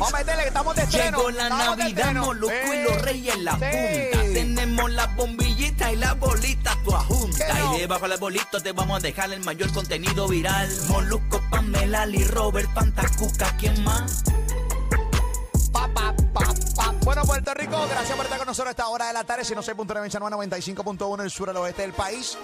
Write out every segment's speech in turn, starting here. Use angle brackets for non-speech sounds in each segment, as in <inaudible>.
Vamos a meterle que estamos de estreno. Llegó la estamos de Navidad. Molusco y Sí. los reyes en la Sí. punta. Tenemos las bombillitas y las bolitas tu junta. ¿Qué no? Y debajo del bolito te vamos a dejar el mayor contenido viral. Molusco, Pamela, Lee, Robert, Pantacuca, ¿quién más? Pa, pa, pa, pa. Bueno, Puerto Rico, gracias por estar con nosotros a esta hora de la tarde. 106.9 San Juan, 95.1 en el sur al oeste del país.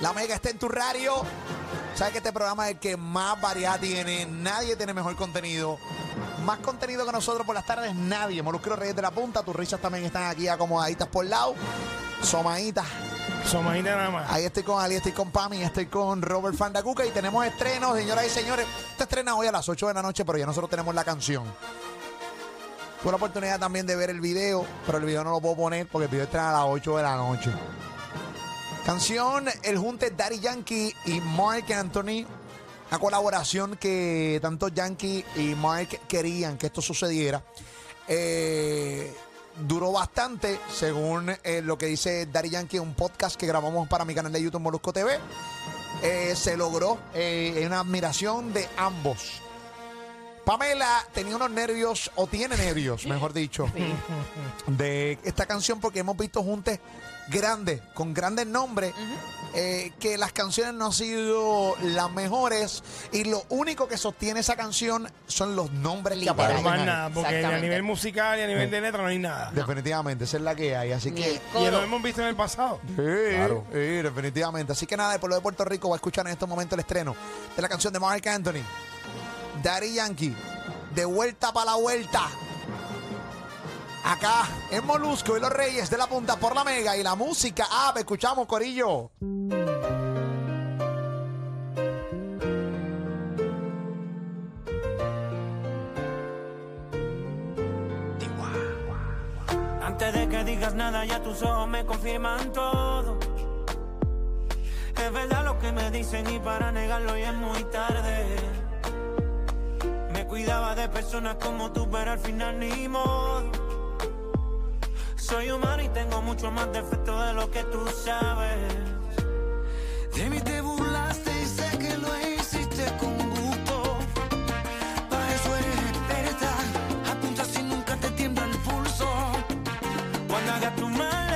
La Mega está en tu radio. Sabes que este programa es el que más variedad tiene. Nadie tiene mejor contenido. Más contenido que nosotros por las tardes, nadie. Los Reyes de la Punta. Tus risas también están aquí acomodaditas por lado. Somaditas. Somajita nada más. Ahí estoy con Ali, estoy con Pami, estoy con Robert Fandacuca y tenemos estrenos, señoras y señores. Esto estrena hoy a las 8 de la noche, pero ya nosotros tenemos la canción. Tuve la oportunidad también de ver el video, pero el video no lo puedo poner porque el video estrena a las 8 de la noche. Canción, el junte Daddy Yankee y Mark Anthony. Una colaboración que tanto Yankee y Mark querían que esto sucediera. Eh, duró bastante, según eh, lo que dice Daddy Yankee en un podcast que grabamos para mi canal de YouTube Molusco TV. Eh, se logró eh, una admiración de ambos. Pamela tenía unos nervios, o tiene nervios, mejor dicho, de esta canción porque hemos visto juntes grandes, con grandes nombres, eh, que las canciones no han sido las mejores y lo único que sostiene esa canción son los nombres que aparecen Más nada, porque a nivel musical y a nivel de letra no hay nada. Definitivamente, esa es la que hay, así Ni que... Y lo hemos visto en el pasado. Sí, sí, definitivamente. Así que nada, el pueblo de Puerto Rico va a escuchar en estos momentos el estreno de la canción de Mark Anthony. Daddy Yankee, de vuelta para la vuelta. Acá en Molusco y los Reyes de la Punta por la Mega y la música. Ah, escuchamos, Corillo. Antes de que digas nada, ya tus ojos me confirman todo. Es verdad lo que me dicen y para negarlo ya es muy tarde. Me cuidaba de personas como tú, pero al final ni modo. Soy humano y tengo mucho más defectos de lo que tú sabes. De mí te burlaste y sé que lo hiciste con gusto. Para eso eres experta. Apunta si nunca te tiembla el pulso. Cuando hagas tu maleta,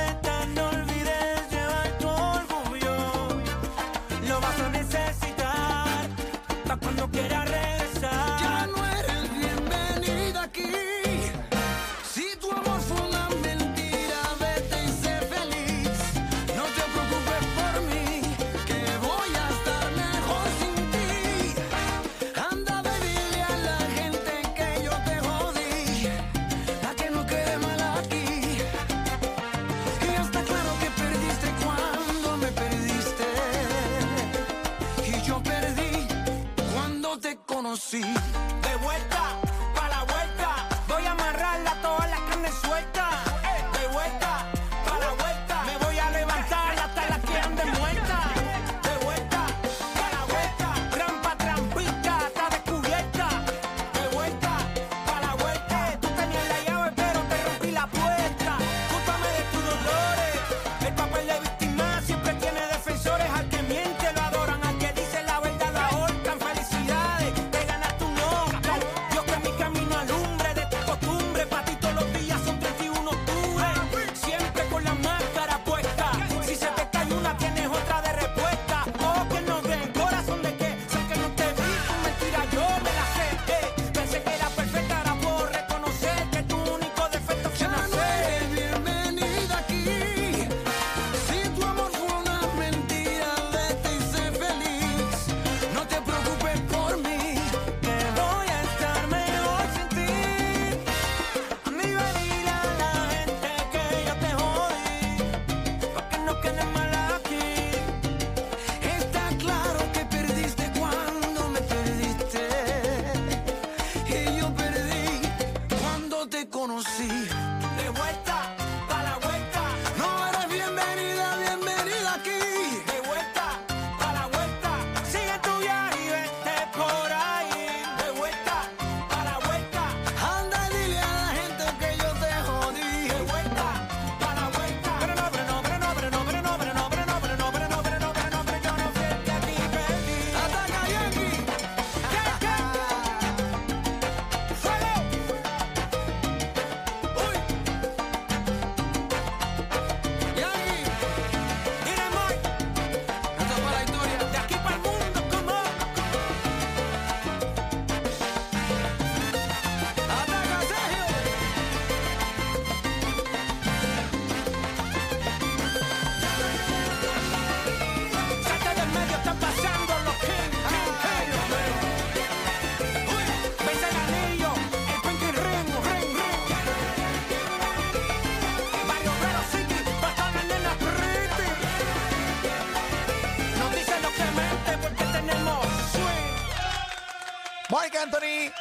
Anthony.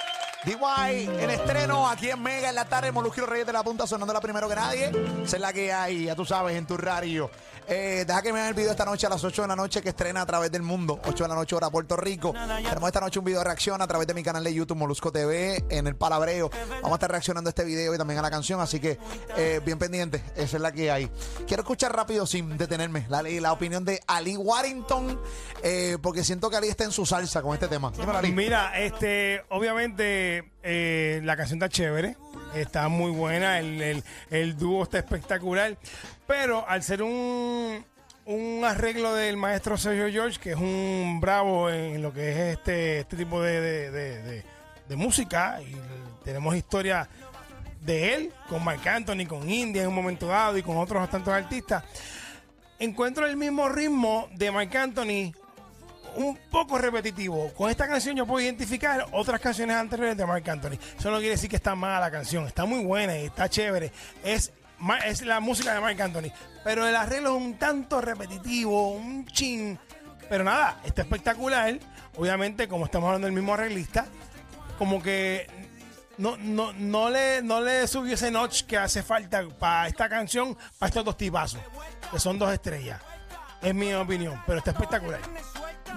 DY en estreno aquí en Mega en la tarde, los Reyes de la Punta sonando la primero que nadie. Es la que hay, ya tú sabes, en tu radio. Eh, deja que me vean el video esta noche a las 8 de la noche que estrena a través del mundo. 8 de la noche hora Puerto Rico. Tenemos esta noche un video de reacción a través de mi canal de YouTube Molusco TV en el Palabreo. Vamos a estar reaccionando a este video y también a la canción, así que eh, bien pendiente. Esa es la que hay. Quiero escuchar rápido sin detenerme la, la opinión de Ali Warrington, eh, porque siento que Ali está en su salsa con este tema. Dímelo, Ali. Mira, este, obviamente eh, la canción está chévere, está muy buena, el, el- el dúo está espectacular, pero al ser un, un arreglo del maestro Sergio George, que es un bravo en lo que es este, este tipo de, de- de- de- música, y tenemos historia de él con Marc Anthony, con India en un momento dado y con otros tantos artistas, encuentro el mismo ritmo de Marc Anthony un poco repetitivo. Con esta canción yo puedo identificar otras canciones anteriores de Mark Anthony. Eso no quiere decir que está mala la canción. Está muy buena y está chévere. Es, es la música de Mark Anthony. Pero el arreglo es un tanto repetitivo, un chin. Pero nada, está espectacular. Obviamente, como estamos hablando del mismo arreglista, como que no, no, no, le, no le subió ese notch que hace falta para esta canción, para estos dos tipazos, que son dos estrellas. Es mi opinión, pero está espectacular.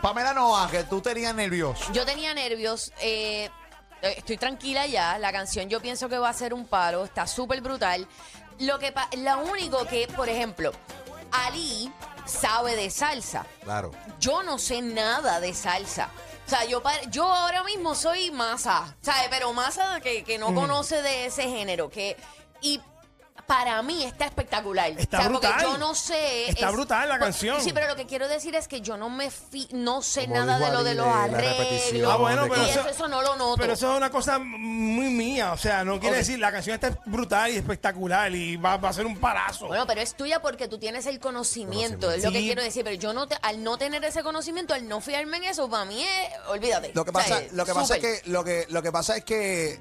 Pamela Noa, que tú tenías nervioso. Yo tenía nervios. eh, eh, estoy tranquila ya. La canción yo pienso que va a ser un paro. Está súper brutal. Lo que pa- lo único que, por ejemplo, Ali sabe de salsa. Claro. Yo no sé nada de salsa. O sea, yo, pa- yo ahora mismo soy masa, ¿sabes? Pero masa que, que no conoce de ese género. que Y para mí está espectacular. Está o sea, brutal. porque yo no sé. Está brutal la pues, canción. Sí, pero lo que quiero decir es que yo no me fi- no sé Como nada de lo de los arreglos. repetición, Ah, bueno, pero y eso- no lo noto. Pero eso es una cosa muy mía, o sea, no quiere Ok. decir, la canción está brutal y espectacular y va, va a ser un parazo. Bueno, pero es tuya porque tú tienes el conocimiento, es lo que quiero decir. Pero yo no te- al no tener ese conocimiento, al no fiarme en eso, para mí es, olvídate. Lo que O sea, pasa, es lo que pasa es que lo que lo que pasa es que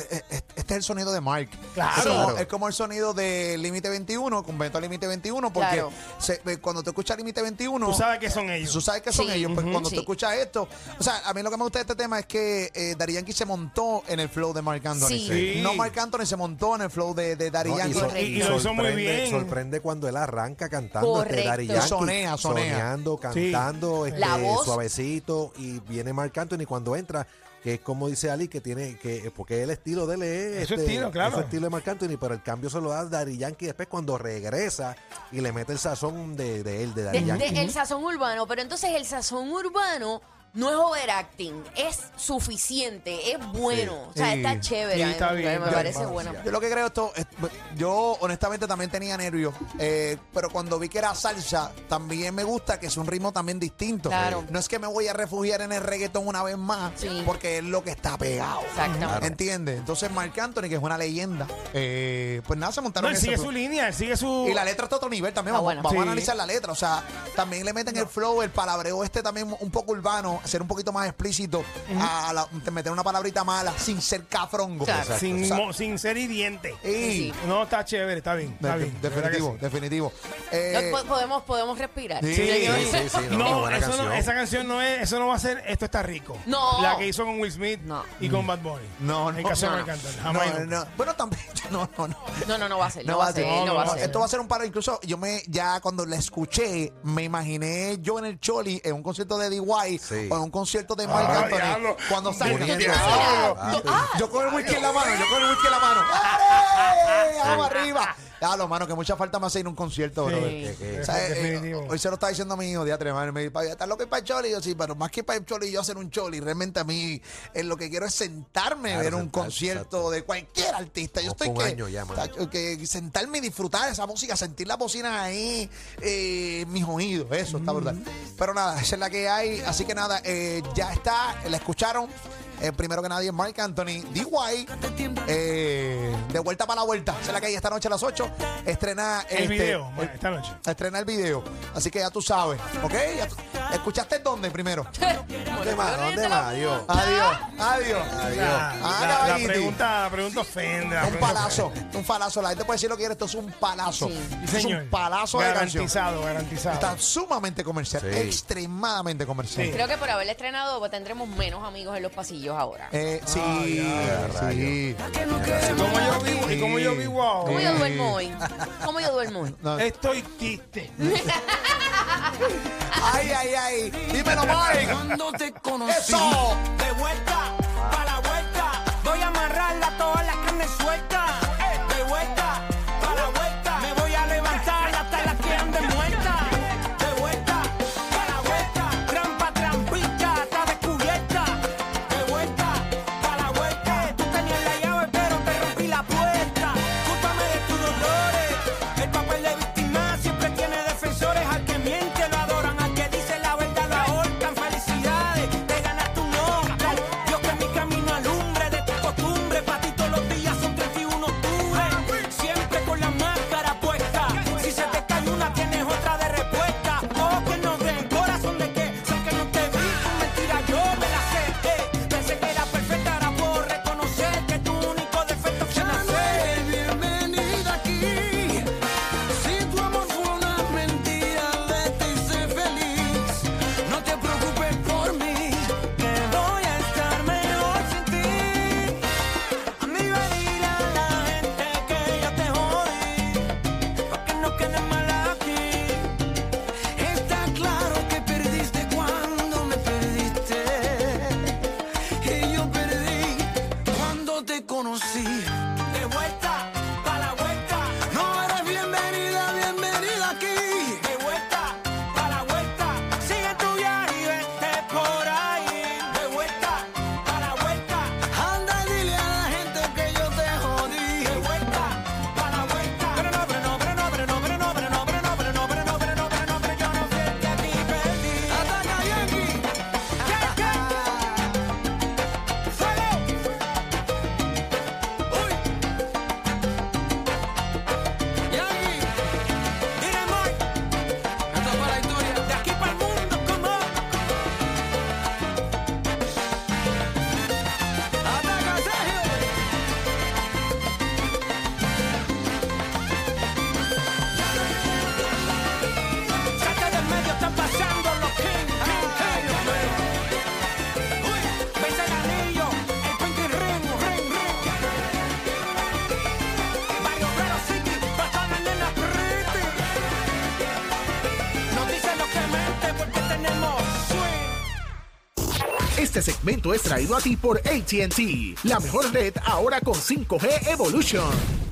este es el sonido de Mark. Claro. Es como, Claro. es como el sonido de Límite 21, convento Límite 21, porque Claro. se- eh, cuando tú escuchas Límite 21, Tú sabes que son ellos. Tú sabes que son Sí. ellos, pues Ujú. cuando Sí. tú escuchas esto, o sea, a mí lo que me gusta de este tema es que eh, Daddy Yankee se montó en el flow de Mark Anthony. Sí. Sí. No Mark Anthony se montó en el flow de, de Daddy No, y, Yankee. so-. Y lo hizo muy sorprende- bien. Sorprende cuando él arranca cantando Correcto. este Daddy Yankee. sonea, sonea. Soneando, cantando, este, La voz. suavecito. Y viene Marc Anthony cuando entra, que es como dice Ali, que tiene, que porque el estilo de él es. Es su este, estilo, claro. es su estilo de Marc Anthony, pero el cambio se lo da Daddy Yankee después cuando regresa y le mete el sazón de, de él, de Daddy De- de- Yankee. el sazón urbano, pero entonces el sazón urbano no es overacting, es suficiente, es bueno, o sea, Sí. está chévere, Sí, está me- bien, me parece bueno. Yo lo que creo esto, es- yo honestamente también tenía nervios, eh, pero cuando vi que era salsa, también me gusta que es un ritmo también distinto. Claro. No es que me voy a refugiar en el reggaetón una vez más, Sí. porque es lo que está pegado. Exactamente. ¿Entiendes? Entonces Marc Anthony, que es una leyenda, eh, pues nada, se No, montaron él en sigue su línea, él sigue su... Y la letra está a otro nivel también. Ah, Vamos, bueno. vamos a analizar la letra. O sea, también le meten el flow, el palabreo este también un poco urbano, ser un poquito más explícito, a la- te meter una palabrita mala sin ser cafrongo. Claro. Exacto. sin, mo- ser hiriente. y- Sí. No, está chévere, está bien, está de- bien. de verdad que definitivo, sí. definitivo. No, Eh, po- podemos, podemos respirar. Sí. Sí, Sí, sí, sí, no, buena eso canción. no, esa canción no es, eso no va a ser Esto está rico. No. La que hizo con Will Smith No. y con Bad Bunny. No, En no, caso de no, jamás y nunca. no. Bueno, también. <laughs> No, no, no. No, no, no va a ser, no, No va a ser, no, no va a ser. Esto va a ser un paro. Incluso yo me, ya cuando la escuché, me imaginé yo en el Choli, en un concierto de DY Sí. o en un concierto de Marc Ah, Anthony. diablo. Cuando salga. Muriendo. Yo con el whisky en la mano, yo con el whisky en la mano. ¡Dale! ¡Vamos arriba! Claro, mano, que mucha falta me hace ir a un concierto, Sí. brother. Que- que- O sea, eh, Definitivo. hoy se lo está diciendo mi hijo, diatre, madre, me dice, ¿estás loco para el choli? Y yo sí, pero más que para el choli, yo hacer un choli. Realmente a mí, eh, lo que quiero es sentarme, Claro, ver un sentarse, concierto exacto. de cualquier artista. Yo estoy por un que, año ya, mano. tacho, que sentarme y disfrutar esa música, sentir las bocinas ahí, eh, en mis oídos, eso está brutal. Pero nada, esa es la que hay. Así que nada, eh, ya está, la escucharon. Eh, primero que nadie, Mark Anthony, DY, eh, de vuelta para la vuelta. Es la que hay esta noche a las 8. Estrena El este, video, bueno, esta noche. estrena el video. Así que ya tú sabes, ¿ok? Ya tú- ¿Escuchaste dónde primero? <laughs> ¿Dónde más? ¿Dónde más? Adiós. Adiós. Adiós. Adiós. La, pregunta, la pregunta ofende. Un palazo, un palazo. La gente puede decir lo que quiere, esto es un palazo. Es un palazo de canción. Garantizado, garantizado. Está sumamente comercial, extremadamente comercial. Creo que por haberle estrenado pues, tendremos menos amigos en los pasillos ahora. Eh, sí, sí. ¿Cómo yo vivo? ¿Y cómo yo vivo ¿Cómo yo duermo hoy? ¿Cómo yo duermo hoy? <laughs> No. Estoy triste. <laughs> Ay, ay, ay. Dímelo, Mike. Eso. De vuelta, pa la vuelta. Voy a amarrarla toda la carne suelta. segmento es traído a ti por ATT, la mejor red ahora con 5G Evolution.